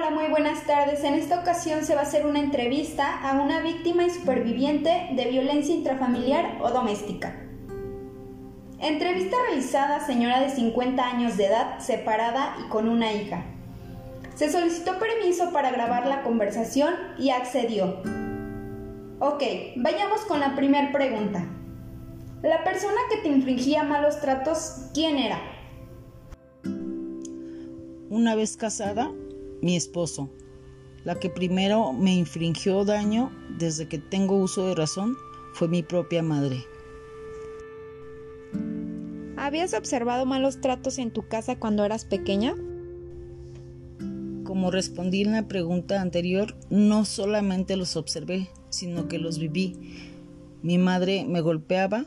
Hola, muy buenas tardes. En esta ocasión se va a hacer una entrevista a una víctima y superviviente de violencia intrafamiliar o doméstica. Entrevista realizada a señora de 50 años de edad, separada y con una hija. Se solicitó permiso para grabar la conversación y accedió. Ok, vayamos con la primera pregunta. La persona que te infringía malos tratos, ¿quién era? Una vez casada, mi esposo. La que primero me infringió daño desde que tengo uso de razón fue mi propia madre. ¿Habías observado malos tratos en tu casa cuando eras pequeña? Como respondí en la pregunta anterior, no solamente los observé, sino que los viví. Mi madre me golpeaba,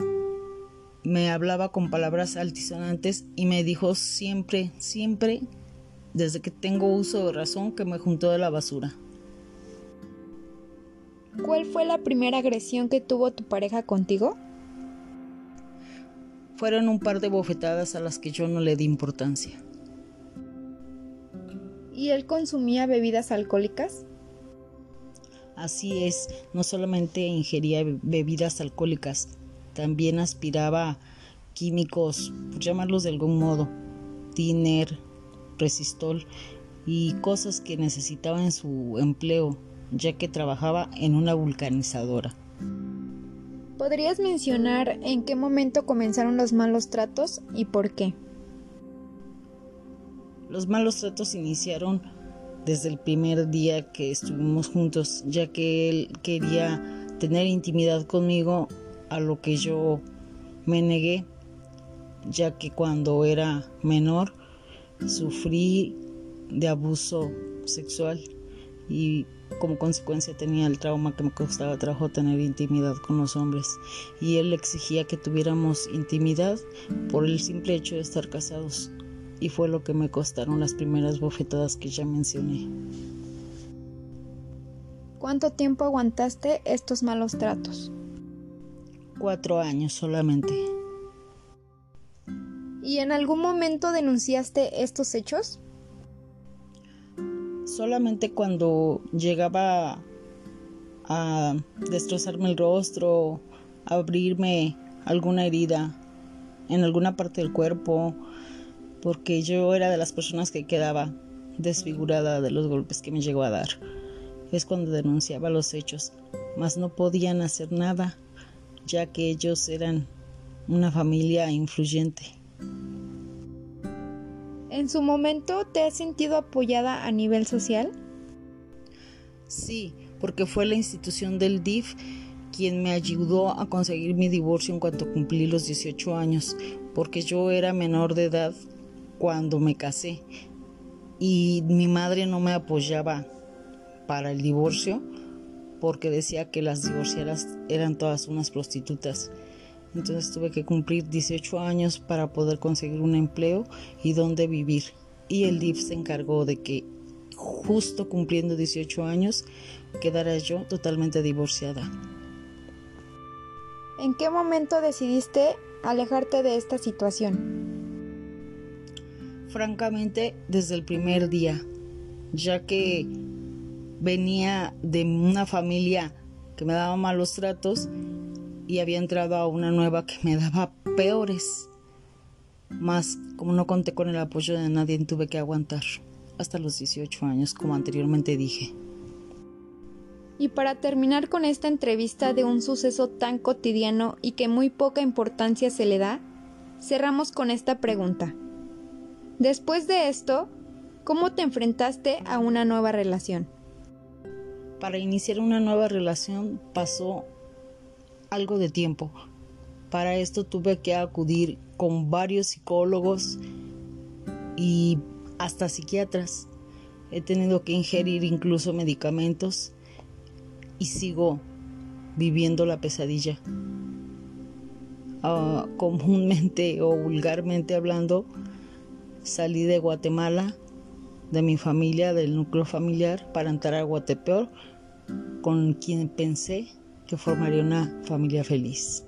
me hablaba con palabras altisonantes y me dijo siempre, siempre, desde que tengo uso de razón, que me juntó de la basura. ¿Cuál fue la primera agresión que tuvo tu pareja contigo? Fueron un par de bofetadas a las que yo no le di importancia. ¿Y él consumía bebidas alcohólicas? Así es, no solamente ingería bebidas alcohólicas, también aspiraba químicos, por llamarlos de algún modo, tiner, resistol y cosas que necesitaba en su empleo, ya que trabajaba en una vulcanizadora. ¿Podrías mencionar en qué momento comenzaron los malos tratos y por qué? Los malos tratos iniciaron desde el primer día que estuvimos juntos, ya que él quería tener intimidad conmigo, a lo que yo me negué, ya que cuando era menor sufrí de abuso sexual y como consecuencia tenía el trauma que me costaba trabajo tener intimidad con los hombres y él exigía que tuviéramos intimidad por el simple hecho de estar casados y fue lo que me costaron las primeras bofetadas que ya mencioné. ¿Cuánto tiempo aguantaste estos malos tratos? Cuatro años solamente. ¿Y en algún momento denunciaste estos hechos? Solamente cuando llegaba a destrozarme el rostro, a abrirme alguna herida en alguna parte del cuerpo, porque yo era de las personas que quedaba desfigurada de los golpes que me llegó a dar. Es cuando denunciaba los hechos, mas no podían hacer nada, ya que ellos eran una familia influyente. ¿En su momento te has sentido apoyada a nivel social? Sí, porque fue la institución del DIF quien me ayudó a conseguir mi divorcio en cuanto cumplí los 18 años, porque yo era menor de edad cuando me casé y mi madre no me apoyaba para el divorcio porque decía que las divorciadas eran todas unas prostitutas. Entonces tuve que cumplir 18 años para poder conseguir un empleo y dónde vivir. Y el DIF se encargó de que justo cumpliendo 18 años quedara yo totalmente divorciada. ¿En qué momento decidiste alejarte de esta situación? Francamente, desde el primer día, ya que venía de una familia que me daba malos tratos y había entrado a una nueva que me daba peores. Más como no conté con el apoyo de nadie, tuve que aguantar hasta los 18 años, como anteriormente dije. Y para terminar con esta entrevista de un suceso tan cotidiano y que muy poca importancia se le da, cerramos con esta pregunta. Después de esto, ¿cómo te enfrentaste a una nueva relación? Para iniciar una nueva relación pasó algo de tiempo. Para esto tuve que acudir con varios psicólogos y hasta psiquiatras. He tenido que ingerir incluso medicamentos y sigo viviendo la pesadilla. Ah, comúnmente o vulgarmente hablando, salí de Guatemala, de mi familia, del núcleo familiar, para entrar a Guatepeor, con quien pensé que formaría una familia feliz.